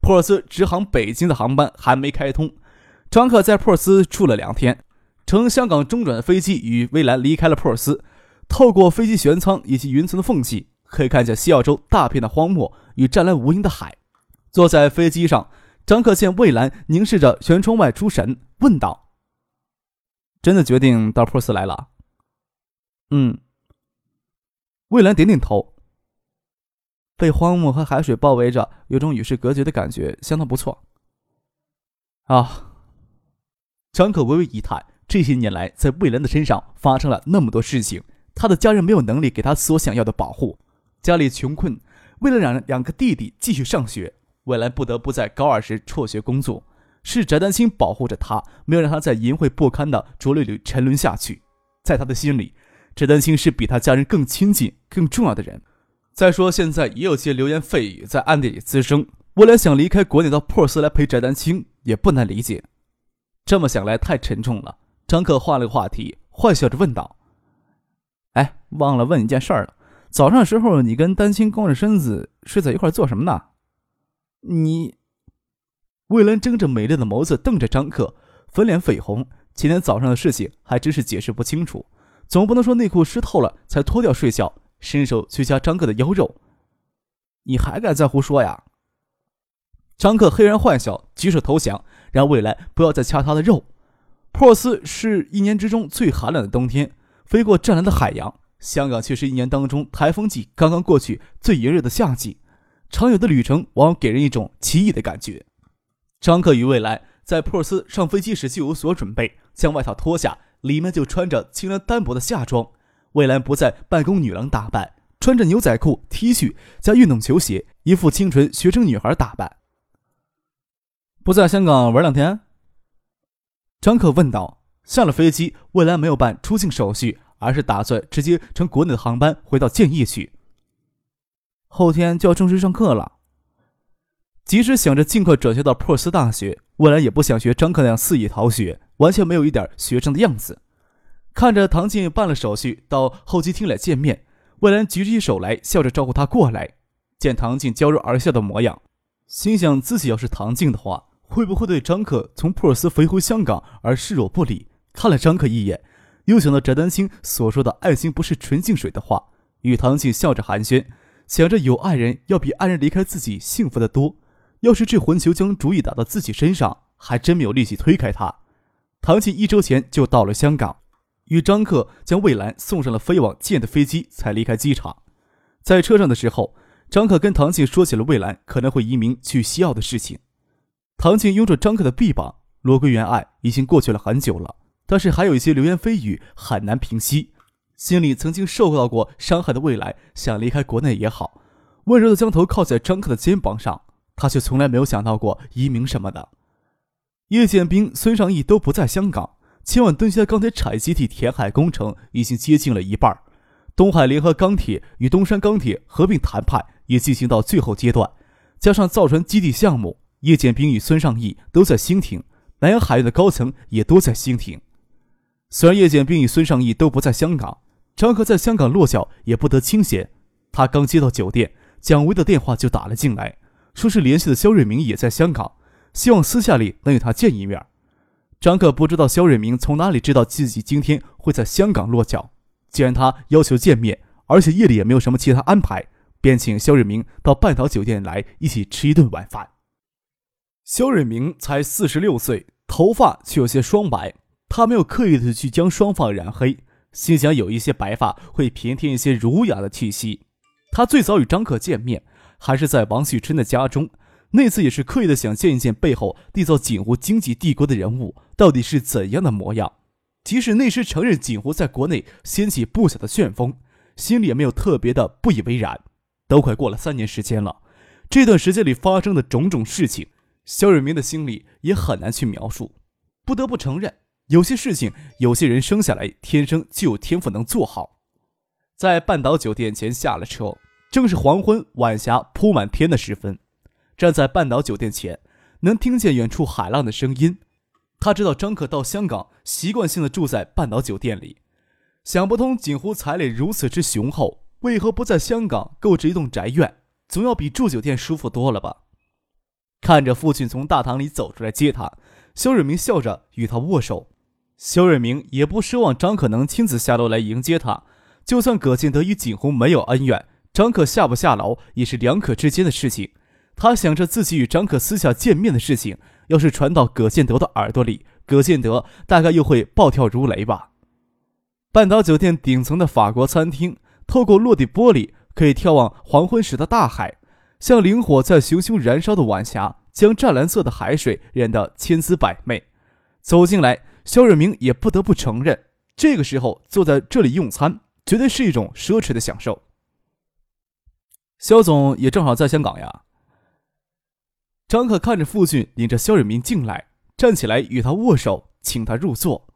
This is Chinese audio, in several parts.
珀尔斯直航北京的航班还没开通，张克在珀尔斯住了两天，乘香港中转的飞机与蔚蓝离开了珀尔斯。透过飞机舷舱以及云层的缝隙，可以看见西澳洲大片的荒漠与湛蓝无垠的海。坐在飞机上，张克见蔚蓝凝视着舷窗外出神，问道：“真的决定到珀尔斯来了？”“嗯。”蔚蓝点点头。被荒漠和海水包围着，有种与世隔绝的感觉，相当不错。啊，张可微微一叹，这些年来在魏兰的身上发生了那么多事情，他的家人没有能力给他所想要的保护，家里穷困，为了让两个弟弟继续上学，魏兰不得不在高二时辍学工作。是翟丹青保护着他，没有让他在淫秽不堪的浊流里沉沦下去。在他的心里，翟丹青是比他家人更亲近、更重要的人。再说，现在也有些流言蜚语在暗地里滋生。未来想离开国内到珀斯来陪翟丹青，也不难理解。这么想来，太沉重了。张克换了个话题，坏笑着问道：“哎，忘了问一件事儿了。早上的时候，你跟丹青光着身子睡在一块做什么呢？”你，魏兰睁着美丽的眸子瞪着张克，粉脸绯红。今天早上的事情还真是解释不清楚，总不能说内裤湿透了才脱掉睡觉。伸手去掐张克的腰肉，你还敢再胡说呀？张克黑人坏笑，举手投降，让未来不要再掐他的肉。珀斯是一年之中最寒冷的冬天，飞过湛蓝的海洋；香港却是一年当中台风季刚刚过去最炎热的夏季。常有的旅程往往给人一种奇异的感觉。张克与未来在珀斯上飞机时就有所准备，将外套脱下，里面就穿着清凉单薄的夏装。魏兰不再办公女郎打扮，穿着牛仔裤、T 恤加运动球鞋，一副清纯学生女孩打扮。不在香港玩两天？张可问道。下了飞机，魏兰没有办出境手续，而是打算直接乘国内的航班回到建业去。后天就要正式上课了。即使想着尽快转学到珀斯大学，魏兰也不想学张克那样肆意逃学，完全没有一点学生的样子。看着唐静办了手续到候机厅来见面，魏兰举起手来，笑着招呼他过来。见唐静娇柔而笑的模样，心想自己要是唐静的话，会不会对张克从珀尔斯飞回香港而视若不理？看了张克一眼，又想到翟丹青所说的“爱情不是纯净水”的话，与唐静笑着寒暄，想着有爱人要比爱人离开自己幸福的多。要是这混球将主意打到自己身上，还真没有力气推开他。唐静一周前就到了香港。与张克将魏兰送上了飞往建的飞机，才离开机场。在车上的时候，张克跟唐静说起了魏兰可能会移民去西澳的事情。唐静拥着张克的臂膀，罗桂园案已经过去了很久了，但是还有一些流言蜚语很难平息。心里曾经受到过伤害的未来，想离开国内也好，温柔的将头靠在张克的肩膀上，他却从来没有想到过移民什么的。叶剑兵、孙尚义都不在香港。千万吨级的钢铁产业基地填海工程已经接近了一半，东海联合钢铁与东山钢铁合并谈判也进行到最后阶段，加上造船基地项目，叶剑兵与孙尚义都在兴亭，南洋海运的高层也都在兴亭。虽然叶剑兵与孙尚义都不在香港，张克在香港落脚也不得清闲。他刚接到酒店，蒋薇的电话就打了进来，说是联系的肖瑞明也在香港，希望私下里能与他见一面。张克不知道肖瑞明从哪里知道自己今天会在香港落脚。既然他要求见面，而且夜里也没有什么其他安排，便请肖瑞明到半岛酒店来一起吃一顿晚饭。肖瑞明才四十六岁，头发却有些双白。他没有刻意的去将双发染黑，心想有一些白发会平添一些儒雅的气息。他最早与张克见面，还是在王旭春的家中。那次也是刻意的想见一见背后缔造锦湖经济帝国的人物到底是怎样的模样。即使那时承认锦湖在国内掀起不小的旋风，心里也没有特别的不以为然。都快过了三年时间了，这段时间里发生的种种事情，肖瑞明的心里也很难去描述。不得不承认，有些事情，有些人生下来天生就有天赋能做好。在半岛酒店前下了车，正是黄昏，晚霞铺满天的时分。站在半岛酒店前，能听见远处海浪的声音。他知道张可到香港习惯性的住在半岛酒店里，想不通锦湖财力如此之雄厚，为何不在香港购置一栋宅院？总要比住酒店舒服多了吧？看着父亲从大堂里走出来接他，肖瑞明笑着与他握手。肖瑞明也不奢望张可能亲自下楼来迎接他，就算葛建德与景洪没有恩怨，张可下不下楼也是两可之间的事情。他想着自己与张可私下见面的事情，要是传到葛建德的耳朵里，葛建德大概又会暴跳如雷吧。半岛酒店顶层的法国餐厅，透过落地玻璃可以眺望黄昏时的大海，像灵火在熊熊燃烧的晚霞，将湛蓝色的海水染得千姿百媚。走进来，肖瑞明也不得不承认，这个时候坐在这里用餐，绝对是一种奢侈的享受。肖总也正好在香港呀。张可看着父亲领着肖瑞明进来，站起来与他握手，请他入座。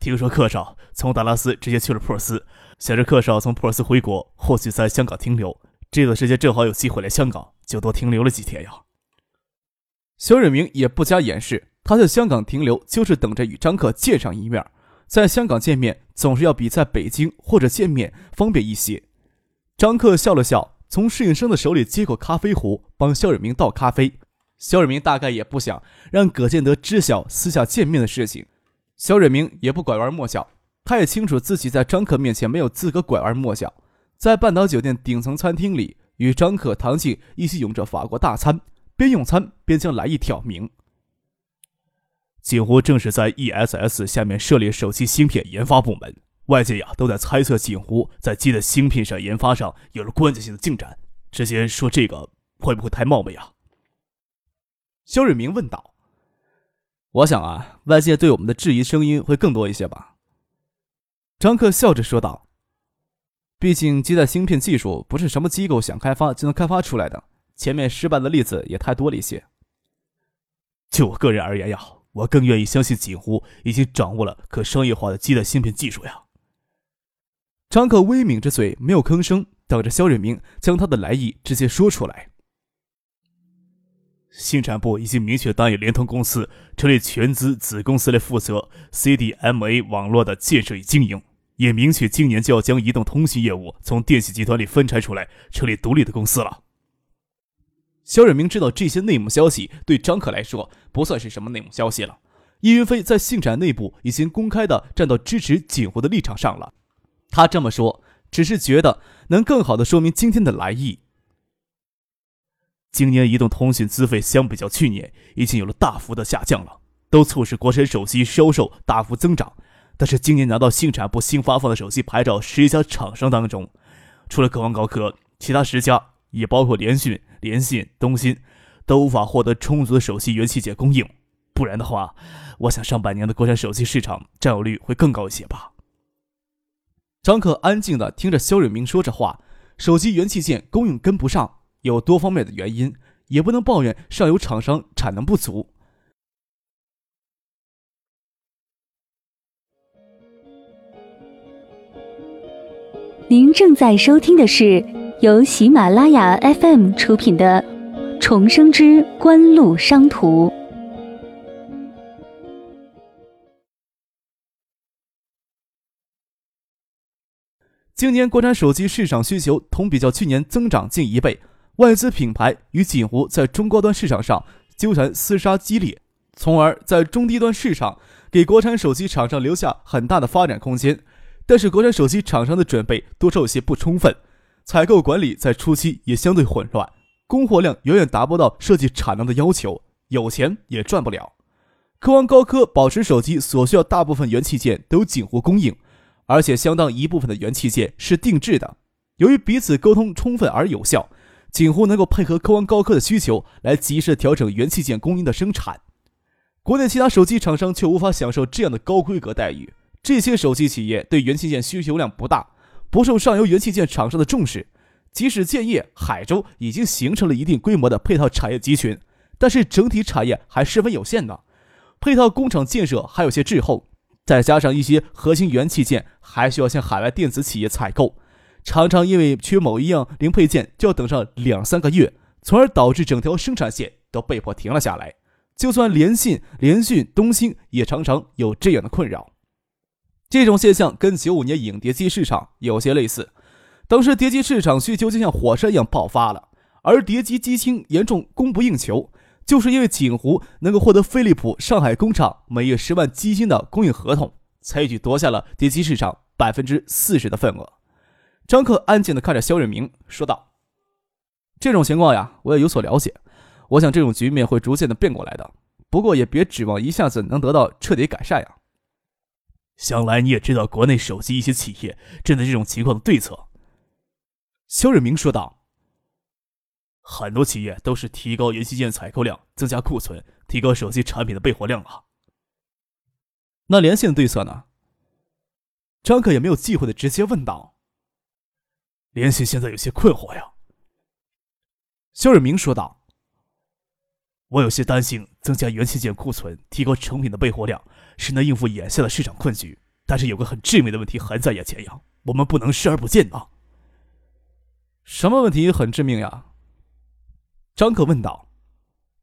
听说克少从达拉斯直接去了普尔斯，想着克少从普尔斯回国，或许在香港停留。这段时间正好有机会来香港，就多停留了几天呀。肖瑞明也不加掩饰，他在香港停留就是等着与张克见上一面。在香港见面总是要比在北京或者见面方便一些。张克笑了笑。从侍应生的手里接过咖啡壶，帮肖瑞明倒咖啡。肖瑞明大概也不想让葛建德知晓私下见面的事情。肖瑞明也不拐弯抹角，他也清楚自己在张可面前没有资格拐弯抹角。在半岛酒店顶层餐厅里，与张可、唐静一起用着法国大餐，边用餐边将来意挑明。锦湖正是在 ESS 下面设立手机芯片研发部门。外界呀都在猜测锦湖在机的芯片上研发上有了关键性的进展，直接说这个会不会太冒昧啊？肖瑞明问道。我想啊，外界对我们的质疑声音会更多一些吧。张克笑着说道。毕竟基带芯片技术不是什么机构想开发就能开发出来的，前面失败的例子也太多了一些。就我个人而言呀，我更愿意相信锦湖已经掌握了可商业化的基带芯片技术呀。张克微抿着嘴，没有吭声，等着肖瑞明将他的来意直接说出来。信产部已经明确答应联通公司成立全资子公司来负责 CDMA 网络的建设与经营，也明确今年就要将移动通信业务从电信集团里分拆出来，成立独立的公司了。肖瑞明知道这些内幕消息对张可来说不算是什么内幕消息了，叶云飞在信展内部已经公开的站到支持锦湖的立场上了。他这么说，只是觉得能更好的说明今天的来意。今年移动通讯资费相比较去年已经有了大幅的下降了，都促使国产手机销售大幅增长。但是今年拿到信产部新发放的手机牌照十家厂商当中，除了科王高科，其他十家也包括联讯、联信、东芯，都无法获得充足的手机元器件供应。不然的话，我想上半年的国产手机市场占有率会更高一些吧。张可安静的听着肖瑞明说着话，手机元器件供应跟不上，有多方面的原因，也不能抱怨上游厂商产能不足。您正在收听的是由喜马拉雅 FM 出品的《重生之官路商途》。今年国产手机市场需求同比较去年增长近一倍，外资品牌与锦湖在中高端市场上纠缠厮杀激烈，从而在中低端市场给国产手机厂商留下很大的发展空间。但是国产手机厂商的准备多少有些不充分，采购管理在初期也相对混乱，供货量远远达不到设计产能的要求，有钱也赚不了。科王高科保持手机所需要大部分元器件都由锦湖供应。而且相当一部分的元器件是定制的，由于彼此沟通充分而有效，锦湖能够配合科王高科的需求来及时调整元器件供应的生产。国内其他手机厂商却无法享受这样的高规格待遇。这些手机企业对元器件需求量不大，不受上游元器件厂商的重视。即使建业、海州已经形成了一定规模的配套产业集群，但是整体产业还十分有限的，配套工厂建设还有些滞后，再加上一些核心元器件还需要向海外电子企业采购，常常因为缺某一样零配件就要等上两三个月，从而导致整条生产线都被迫停了下来。就算联信、联讯、东兴也常常有这样的困扰。这种现象跟九五年影碟机市场有些类似，当时碟机市场需求就像火山一样爆发了，而碟机机芯严重供不应求，就是因为锦湖能够获得飞利浦上海工厂每月十万基金的供应合同，才一举夺下了碟机市场百分之四十的份额。张克安静地看着肖瑞明说道：“这种情况呀，我也有所了解，我想这种局面会逐渐的变过来的，不过也别指望一下子能得到彻底改善呀。”想来你也知道国内手机一些企业针对这种情况的对策。”肖瑞明说道，“很多企业都是提高元器件采购量，增加库存，提高手机产品的备货量啊。”那联信的对策呢？张可也没有忌讳的直接问道。“联信现在有些困惑呀。”肖瑞明说道，“我有些担心，增加元器件库存，提高成品的备货量。”是能应付眼下的市场困局，但是有个很致命的问题还在眼前呀，我们不能视而不见啊！什么问题很致命呀？张克问道。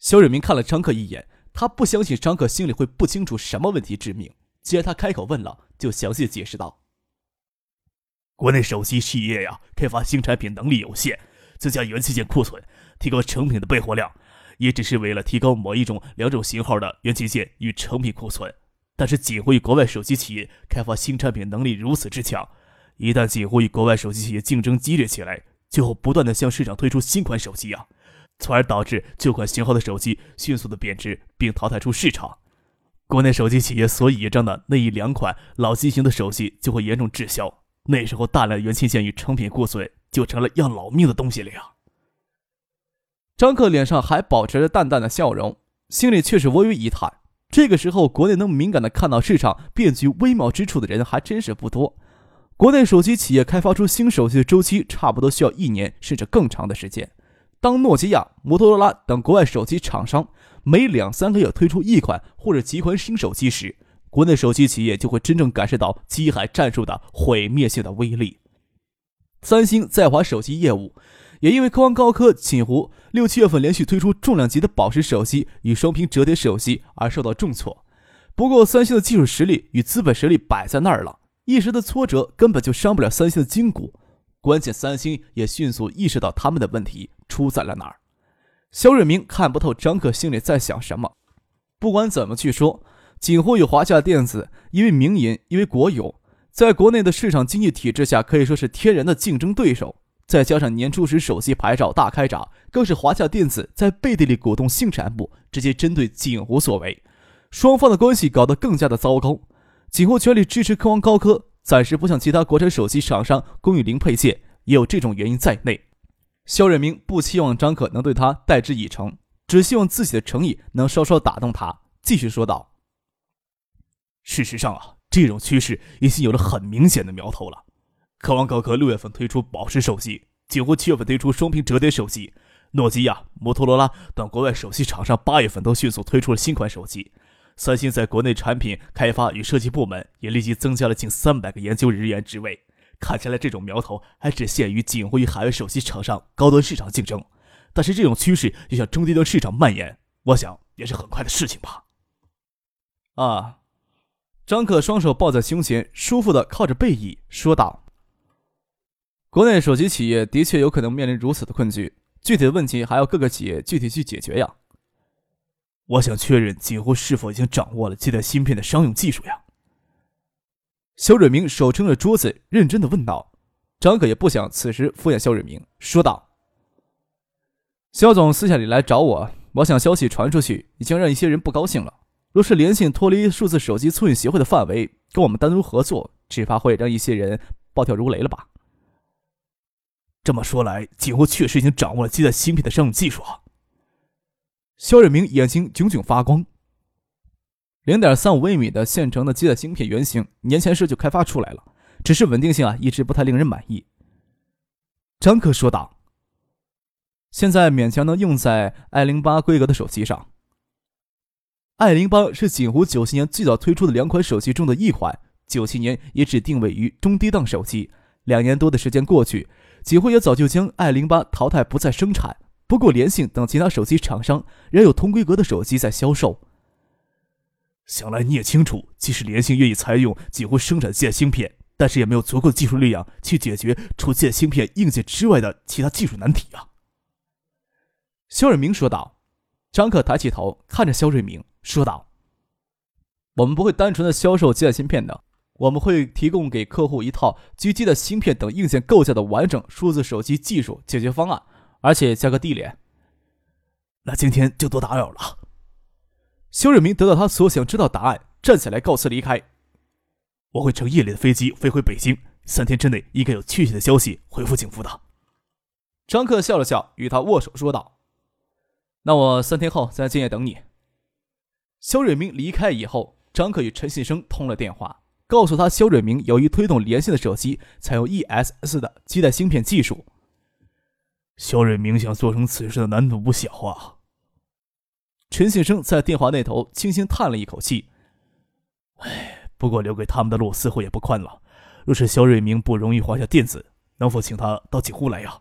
肖瑞明看了张克一眼，他不相信张克心里会不清楚什么问题致命。既然他开口问了，就详细解释道：“国内手机企业呀，开发新产品能力有限，增加元器件库存，提高成品的备货量，也只是为了提高某一种、两种型号的元器件与成品库存。”但是锦湖与国外手机企业开发新产品能力如此之强，一旦锦湖与国外手机企业竞争激烈起来，就会不断的向市场推出新款手机啊，从而导致旧款型号的手机迅速的贬值并淘汰出市场。国内手机企业所倚仗的那一两款老机型的手机就会严重滞销，那时候大量元器件与成品库存就成了要老命的东西了呀。张克脸上还保持着淡淡的笑容，心里却是微微一叹。这个时候，国内能敏感的看到市场变局微妙之处的人还真是不多。国内手机企业开发出新手机的周期差不多需要一年甚至更长的时间。当诺基亚、摩托罗拉等国外手机厂商每两三个月推出一款或者几款新手机时，国内手机企业就会真正感受到机海战术的毁灭性的威力。三星在华手机业务。也因为科王高科、锦湖六七月份连续推出重量级的宝石手机与双屏折叠手机而受到重挫。不过，三星的技术实力与资本实力摆在那儿了，一时的挫折根本就伤不了三星的筋骨。关键，三星也迅速意识到他们的问题出在了哪儿。肖瑞明看不透张克心里在想什么。不管怎么去说，锦湖与华夏电子因为民营，因为国有，在国内的市场经济体制下可以说是天然的竞争对手。再加上年初时手机牌照大开闸，更是华夏电子在背地里鼓动信产部直接针对锦湖所为，双方的关系搞得更加的糟糕。锦湖全力支持科王高科，暂时不向其他国产手机厂商供应零配件，也有这种原因在内。肖瑞明不期望张可能对他代之以诚，只希望自己的诚意能稍稍打动他，继续说道：“事实上啊，这种趋势已经有了很明显的苗头了。”科王高科六月份推出宝石手机，几乎七月份推出双屏折叠手机，诺基亚、摩托罗拉等国外手机厂商八月份都迅速推出了新款手机。三星在国内产品开发与设计部门也立即增加了近三百个研究人员职位。看起来这种苗头还只限于锦湖与海外手机厂商高端市场竞争，但是这种趋势就向中低端市场蔓延，我想也是很快的事情吧。啊，张可双手抱在胸前，舒服的靠着背椅说道。国内手机企业的确有可能面临如此的困局，具体的问题还要各个企业具体去解决呀。我想确认锦湖是否已经掌握了替代芯片的商用技术呀？肖瑞明手撑着桌子，认真的问道。张可也不想此时敷衍肖瑞明，说道：“肖总私下里来找我，我想消息传出去，已经让一些人不高兴了。若是联信脱离数字手机促进协会的范围，跟我们单独合作，只怕会让一些人暴跳如雷了吧？”这么说来，锦湖确实已经掌握了基带芯片的商用技术！肖瑞明眼睛炯炯发光。零点三五微米的现成的基带芯片原型，年前时就开发出来了，只是稳定性啊，一直不太令人满意。张克说道：“现在勉强能用在 i 零八规格的手机上。i 零八是锦湖九七年最早推出的两款手机中的一款，九七年也只定位于中低档手机。两年多的时间过去，锦湖也早就将 i 零八淘汰，不再生产。不过联信等其他手机厂商仍有同规格的手机在销售。想来你也清楚，即使联信愿意采用几乎生产线芯片，但是也没有足够的技术力量去解决除线芯片硬件之外的其他技术难题啊。肖瑞明说道。张克抬起头看着肖瑞明。说道：“我们不会单纯的销售基带芯片的，我们会提供给客户一套基带芯片等硬件构架的完整数字手机技术解决方案，而且价格低廉。”那今天就多打扰了。肖瑞明得到他所想知道答案，站起来告辞离开。我会乘夜里的飞机飞回北京，三天之内应该有确切的消息回复警服的。张克笑了笑，与他握手说道：“那我三天后在建业等你。”肖瑞明离开以后，张克与陈信生通了电话，告诉他肖瑞明有意推动连线的手机采用 ESS 的基带芯片技术。肖瑞明想做成此事的难度不小啊。陈信生在电话那头轻轻叹了一口气：“唉，不过留给他们的路似乎也不宽了。若是肖瑞明不容易华夏电子，能否请他到锦湖来呀？”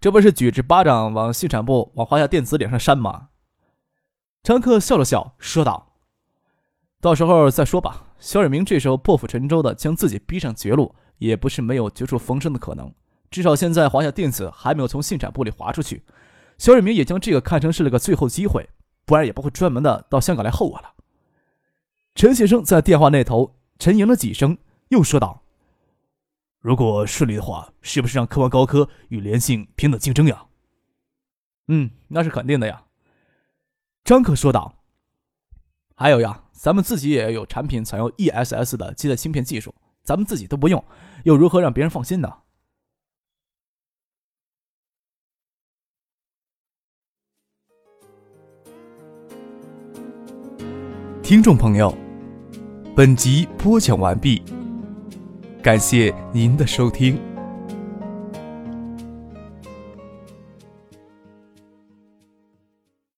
这不是举着巴掌往信产部、往华夏电子脸上扇吗？张克笑了笑，说道：“到时候再说吧。”肖瑞明这时候破釜沉舟的将自己逼上绝路，也不是没有绝处逢生的可能。至少现在华夏电子还没有从信产部里划出去，肖瑞明也将这个看成是了个最后机会，不然也不会专门的到香港来候我了。陈先生在电话那头沉吟了几声，又说道：“如果顺利的话，是不是让科王高科与联信平等竞争呀？”“嗯，那是肯定的呀。”张可说道：“还有呀，咱们自己也有产品采用 ESS 的基带芯片技术，咱们自己都不用，又如何让别人放心呢？”听众朋友，本集播讲完毕，感谢您的收听。